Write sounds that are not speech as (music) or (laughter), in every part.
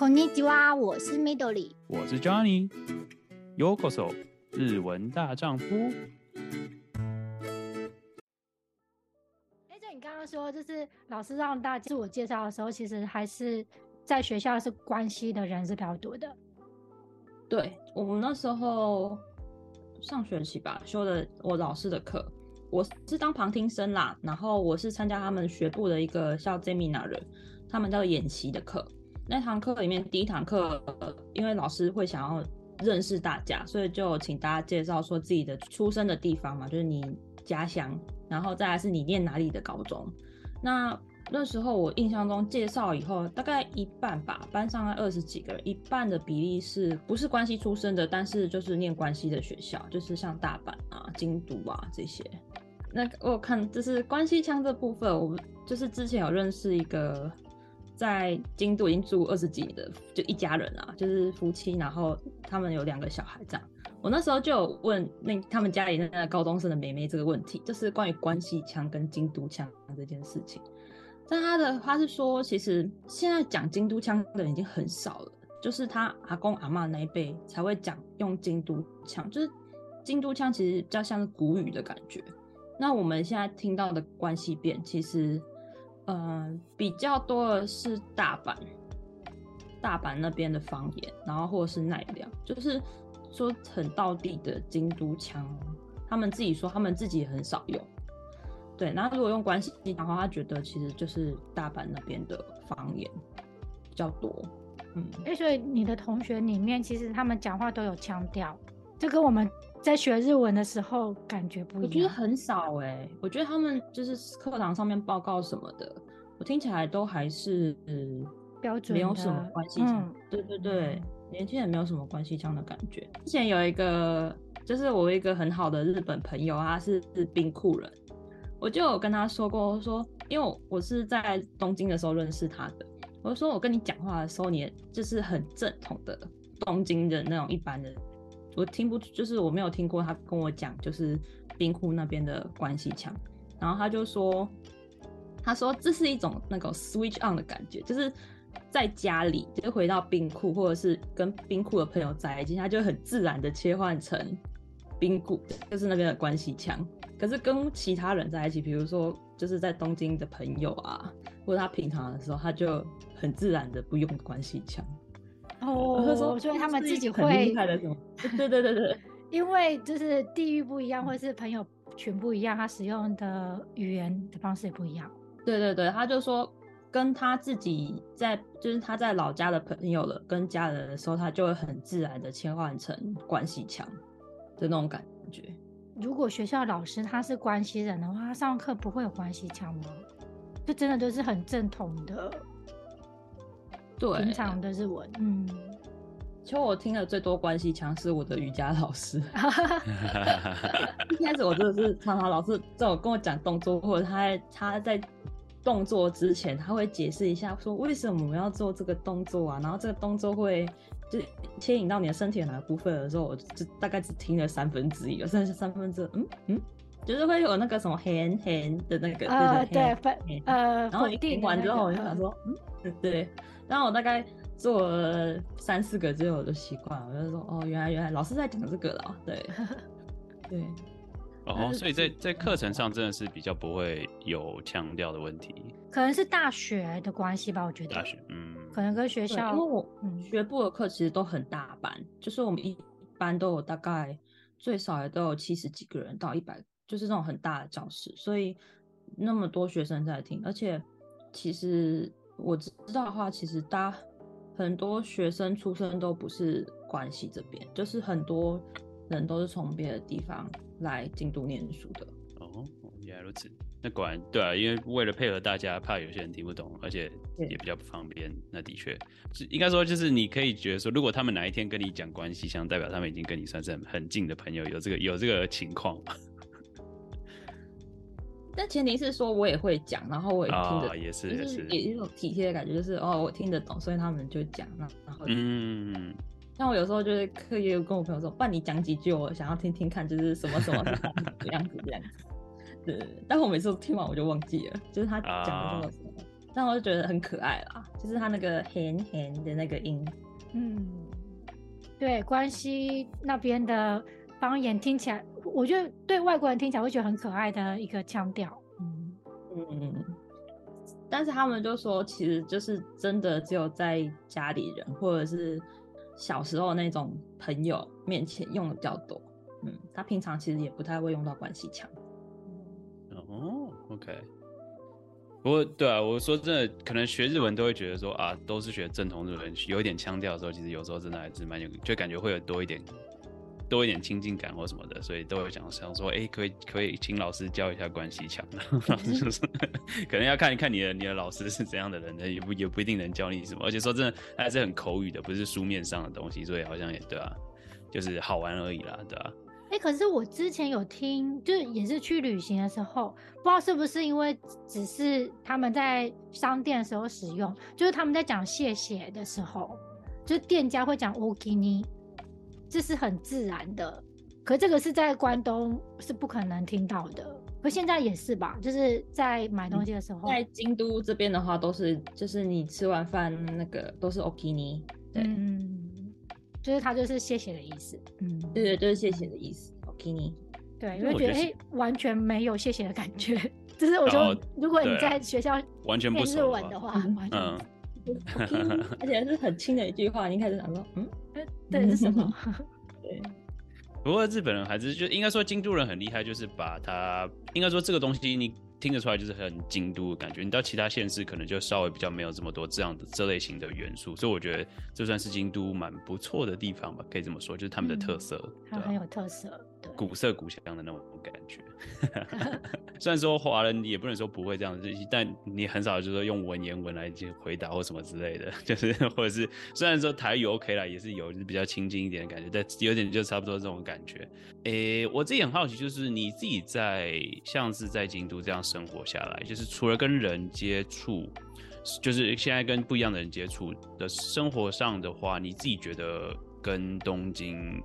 こんにちは，我是 Midori，我是 Johnny。Yokoso，日文大丈夫。哎，就你刚刚说，就是老师让大家自我介绍的时候，其实还是在学校是关西的人是比较多的。对，我们那时候上学期吧，修的我老师的课，我是当旁听生啦，然后我是参加他们学部的一个叫 Seminar，他们叫做演习的课。 那堂课里面第一堂课，因为老师会想要认识大家，所以就请大家介绍说自己的出生的地方嘛，就是你家乡，然后再来是你念哪里的高中。那那时候我印象中介绍以后，大概一半吧，班上二十几个人，一半的比例是不是关西出生的，但是就是念关西的学校，就是像大阪啊、京都啊这些。那我看就是关西腔这部分，我就是之前有认识一个。在京都已经住二十几年的就一家人啊，就是夫妻，然后他们有两个小孩这样。我那时候就有问那他们家里那个高中生的妹妹这个问题，就是关于关西腔跟京都腔这件事情。但他的他是说，其实现在讲京都腔的人已经很少了，就是他阿公阿妈那一辈才会讲用京都腔，就是京都腔其实比较像是古语的感觉。那我们现在听到的关西变其实。呃，比较多的是大阪，大阪那边的方言，然后或者是奈良，就是说很道地的京都腔，他们自己说他们自己也很少用。对，然后如果用关西的话，他觉得其实就是大阪那边的方言比较多。嗯，哎、所以你的同学里面，其实他们讲话都有腔调，这跟我们。在学日文的时候，感觉不一样。我觉得很少哎、欸，我觉得他们就是课堂上面报告什么的，我听起来都还是嗯标准，没有什么关系腔。嗯、对对对，年轻人没有什么关系腔的感觉。之前有一个，就是我一个很好的日本朋友，他是是兵库人，我就有跟他说过，说因为我是在东京的时候认识他的，我就说我跟你讲话的时候，你就是很正统的东京的那种一般的。我听不，就是我没有听过他跟我讲，就是冰库那边的关西腔，然后他就说，他说这是一种那个 switch on 的感觉，就是在家里就回到冰库，或者是跟冰库的朋友在一起，他就很自然的切换成冰库，就是那边的关西腔。可是跟其他人在一起，比如说就是在东京的朋友啊，或者他平常的时候，他就很自然的不用关西腔。哦，所以他们自己会厉害的什么？(laughs) 对对对对，(laughs) 因为就是地域不一样，或者是朋友群不一样，他使用的语言的方式也不一样。对对对，他就说跟他自己在，就是他在老家的朋友了，跟家人的时候，他就会很自然的切换成关系腔的那种感觉。如果学校老师他是关系人的话，他上课不会有关系腔吗？就真的都是很正统的。对，平常的日文，嗯，其实我听的最多关系腔是我的瑜伽老师。(laughs) 一开始我真的是常常老师在我跟我讲动作，或者他在他在动作之前，他会解释一下说为什么我们要做这个动作啊，然后这个动作会就牵引到你的身体的哪个部分的时候，我就大概只听了三分之一，有剩下三分之一，嗯嗯，就是会有那个什么 hand hand 的那个，呃、对对对，呃，然后一听完之后，我就想说，嗯，对。然后我大概做了三四个之后，我就习惯了，我就说哦，原来原来老师在讲这个了，对 (laughs) 对。哦，所以在在课程上真的是比较不会有强调的问题，可能是大学的关系吧，我觉得。大学，嗯，可能跟学校，因为我学部的课其实都很大班，嗯、就是我们一班都有大概最少也都有七十几个人到一百，就是那种很大的教室，所以那么多学生在听，而且其实。我知道的话，其实大家很多学生出生都不是关系这边，就是很多人都是从别的地方来京都念书的。哦，原来如此。那果然对啊，因为为了配合大家，怕有些人听不懂，而且也比较不方便。那的确，应该说就是你可以觉得说，如果他们哪一天跟你讲关系，想，代表他们已经跟你算是很很近的朋友，有这个有这个情况。但前提是说，我也会讲，然后我也听得，哦、也是也是，也一种体贴的感觉，就是哦，我听得懂，所以他们就讲，然后嗯，像我有时候就是刻意跟我朋友说，不然你讲几句，我想要听听看，就是什么什么这 (laughs) 样子这样子，对，但我每次都听完我就忘记了，就是他讲的什么什么，但我就觉得很可爱啦，就是他那个甜甜的那个音。嗯，对，关西那边的方言听起来，我觉得对外国人听起来会觉得很可爱的一个腔调。嗯嗯，但是他们就说，其实就是真的只有在家里人或者是小时候那种朋友面前用的比较多。嗯，他平常其实也不太会用到关系腔。哦，OK。不过，对啊，我说真的，可能学日文都会觉得说啊，都是学正统日文，有一点腔调的时候，其实有时候真的还是蛮有，就感觉会有多一点，多一点亲近感或什么的，所以都会想想说，哎、可以可以请老师教一下关西腔的，老 (laughs) 师就是 (laughs) 可能要看一看你的你的老师是怎样的人呢，也不也不一定能教你什么，而且说真的，他还是很口语的，不是书面上的东西，所以好像也对啊，就是好玩而已啦，对啊。哎、可是我之前有听，就是也是去旅行的时候，不知道是不是因为只是他们在商店的时候使用，就是他们在讲谢谢的时候，就是店家会讲 ok 这是很自然的。可这个是在关东是不可能听到的，可现在也是吧？就是在买东西的时候，在京都这边的话，都是就是你吃完饭那个都是 “okini”，对。嗯就是它就是谢谢的意思，嗯，对对，就是谢谢的意思。okini，对，因为觉得哎、欸，完全没有谢谢的感觉。(laughs) 就是我说，如果你在学校完全不日文的话，完全嗯，而且是很轻的一句话，你开始想说，嗯，对是什么？(laughs) 对。不过日本人还是就应该说京都人很厉害，就是把它应该说这个东西你。听得出来就是很京都的感觉，你到其他县市可能就稍微比较没有这么多这样的这类型的元素，所以我觉得这算是京都蛮不错的地方吧，可以这么说，就是他们的特色，嗯、它很有特色，对，古色古香的那种感觉。(laughs) 虽然说华人也不能说不会这样子，但你很少就是说用文言文来回答或什么之类的，(laughs) 就是或者是虽然说台语 OK 啦，也是有就是比较亲近一点的感觉，但有点就差不多这种感觉。诶、我自己很好奇，就是你自己在像是在京都这样生活下来，就是除了跟人接触，就是现在跟不一样的人接触的生活上的话，你自己觉得跟东京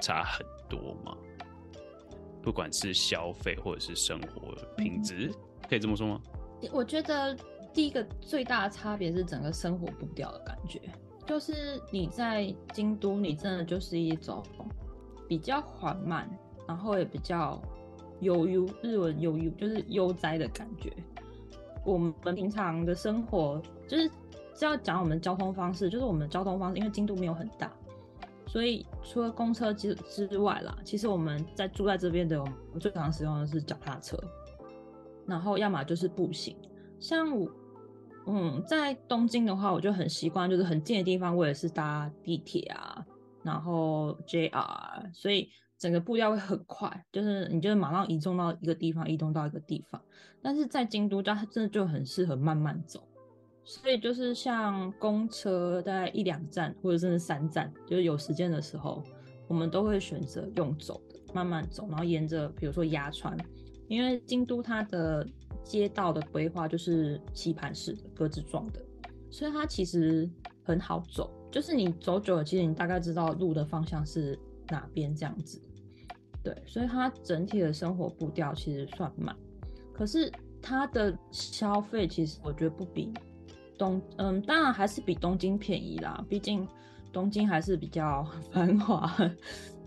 差很多吗？不管是消费或者是生活品质，可以这么说吗？我觉得第一个最大的差别是整个生活步调的感觉，就是你在京都，你真的就是一种比较缓慢，然后也比较悠悠，日文悠悠就是悠哉的感觉。我们平常的生活就是只要讲我们的交通方式，就是我们的交通方式，因为京都没有很大。所以除了公车之之外啦，其实我们在住在这边的，我最常使用的是脚踏车，然后要么就是步行。像我，嗯，在东京的话，我就很习惯，就是很近的地方，我也是搭地铁啊，然后 JR，所以整个步调会很快，就是你就是马上移动到一个地方，移动到一个地方。但是在京都，它真的就很适合慢慢走。所以就是像公车大概一两站，或者甚至三站，就是有时间的时候，我们都会选择用走的，慢慢走，然后沿着比如说鸭川，因为京都它的街道的规划就是棋盘式的、格子状的，所以它其实很好走。就是你走久了，其实你大概知道路的方向是哪边这样子。对，所以它整体的生活步调其实算慢，可是它的消费其实我觉得不比。东嗯，当然还是比东京便宜啦，毕竟东京还是比较 (laughs) 繁华。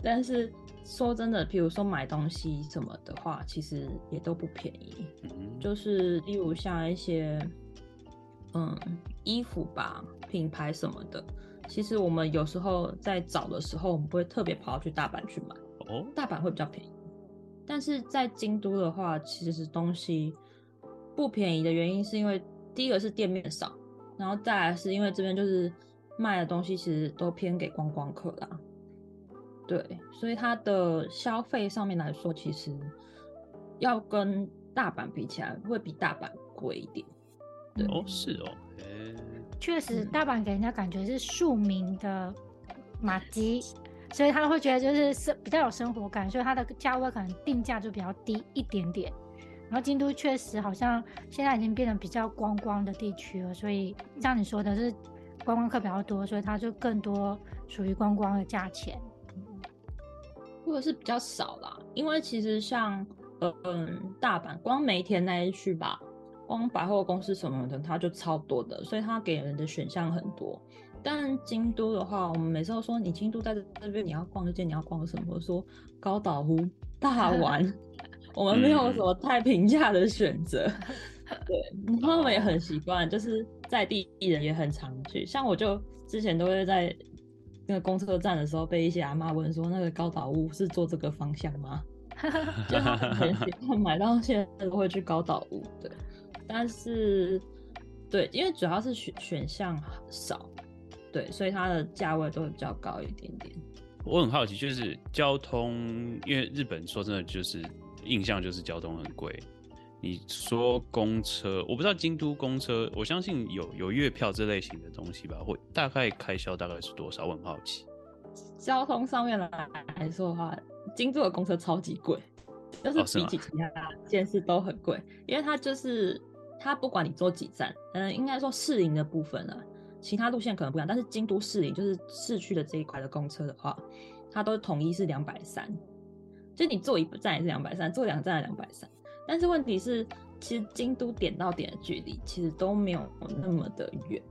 但是说真的，比如说买东西什么的话，其实也都不便宜。就是例如像一些嗯衣服吧，品牌什么的，其实我们有时候在找的时候，我们不会特别跑去大阪去买。哦，大阪会比较便宜。但是在京都的话，其实东西不便宜的原因是因为第一个是店面少。然后再来是因为这边就是卖的东西其实都偏给观光客啦，对，所以它的消费上面来说，其实要跟大阪比起来，会比大阪贵一点。对，哦，是哦，确实，大阪给人家感觉是庶民的马吉，所以他会觉得就是生比较有生活感，所以它的价位可能定价就比较低一点点。然后京都确实好像现在已经变得比较观光的地区了，所以像你说的是观光客比较多，所以它就更多属于观光的价钱，或者是比较少啦。因为其实像嗯大阪光梅田那一区吧，光百货公司什么的，它就超多的，所以它给人的选项很多。但京都的话，我们每次都说你京都在这边，你要逛这间，你要逛什么？说高岛屋、大 (laughs) 丸，我们没有什么太平价的选择。(laughs) 对，然后我们也很习惯，就是在地人也很常去。像我就之前都会在那个公车站的时候，被一些阿妈问说，那个高岛屋是坐这个方向吗？(laughs) 就很习惯买到现在都会去高岛屋。对，但是对，因为主要是选选项少。对，所以它的价位都会比较高一点点。我很好奇，就是交通，因为日本说真的，就是印象就是交通很贵。你说公车，我不知道京都公车，我相信有有月票这类型的东西吧？会大概开销大概是多少？我很好奇。交通上面来来说的话，京都的公车超级贵，就是比起其他县市都很贵，哦、因为它就是它不管你坐几站，嗯，应该说市营的部分啊。其他路线可能不一样，但是京都市营就是市区的这一块的公车的话，它都统一是两百三，就你坐一站也是两百三，坐两站也两百三。但是问题是，其实京都点到点的距离其实都没有那么的远。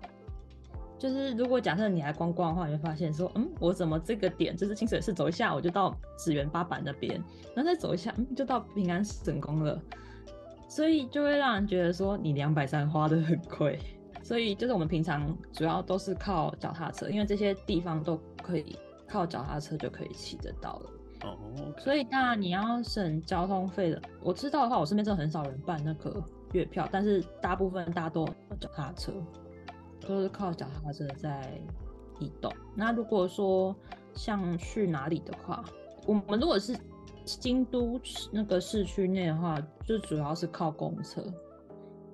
就是如果假设你来观光的话，你会发现说，嗯，我怎么这个点就是清水寺走一下我就到紫园八坂那边，然后再走一下，嗯，就到平安神宫了。所以就会让人觉得说，你两百三花得很贵。所以就是我们平常主要都是靠脚踏车，因为这些地方都可以靠脚踏车就可以骑得到了。哦，oh, okay. 所以那你要省交通费的，我知道的话，我身边真的很少人办那个月票，但是大部分大多脚踏车都是靠脚踏车在移动。那如果说像去哪里的话，我们如果是京都那个市区内的话，就主要是靠公车。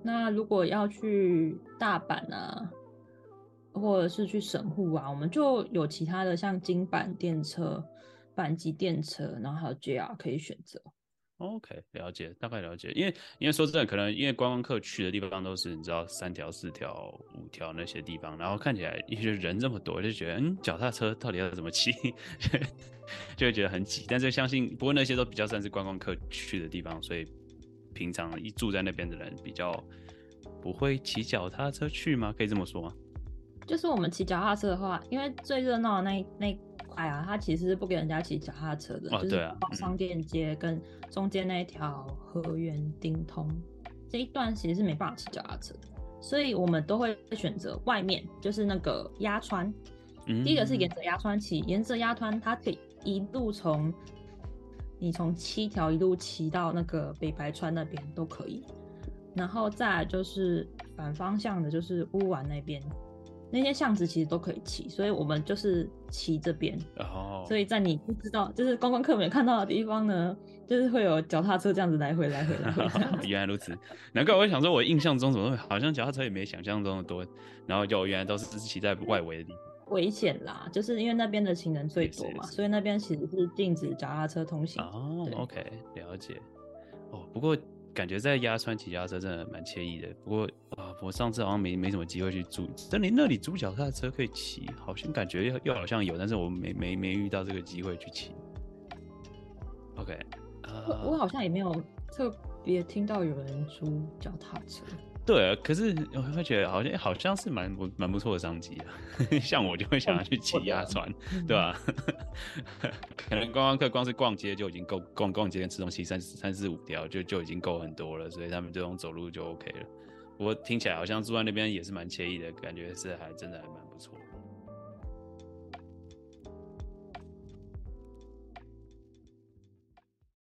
那如果要去大阪啊，或者是去神户啊，我们就有其他的像京阪电车、阪急电车，然后还有 JR 可以选择。OK，了解，大概了解。因为因为说真的，可能因为观光客去的地方都是你知道三条、四条、五条那些地方，然后看起来因为人这么多，就觉得嗯，脚踏车到底要怎么骑，(laughs) 就会觉得很挤。但是相信，不过那些都比较算是观光客去的地方，所以。平常一住在那边的人比较不会骑脚踏车去吗？可以这么说吗？就是我们骑脚踏车的话，因为最热闹的那那块啊，它其实是不给人家骑脚踏车的。哦，对啊。商店街跟中间那一条河源町通这一段其实是没办法骑脚踏车的，所以我们都会选择外面，就是那个鸭川。嗯。第一个是沿着鸭川骑，沿着鸭川它可以一路从。你从七条一路骑到那个北白川那边都可以，然后再来就是反方向的，就是乌丸那边，那些巷子其实都可以骑，所以我们就是骑这边。哦。所以在你不知道，就是观光客没看到的地方呢，就是会有脚踏车这样子来回来回来回。(laughs) 原来如此，难怪我想说，我印象中怎么好像脚踏车也没想象中的多，然后就原来都是骑在外围的地方。危险啦，就是因为那边的行人最多嘛，所以那边其实是禁止脚踏车通行。哦对，OK，了解。哦，不过感觉在鸭川骑脚踏车真的蛮惬意的。不过啊，我上次好像没没什么机会去租，但你那里租脚踏车可以骑，好像感觉又又好像有，但是我没没没遇到这个机会去骑。OK，呃，我我好像也没有特别听到有人租脚踏车。对啊，可是我会觉得好像好像是蛮不蛮不错的商机啊。(laughs) 像我就会想要去骑鸭船，对吧？(laughs) 可能观光客光是逛街就已经够，逛逛街跟吃东西三三四五条就就已经够很多了，所以他们这种走路就 OK 了。不过听起来好像住在那边也是蛮惬意的感觉，是还真的还蛮。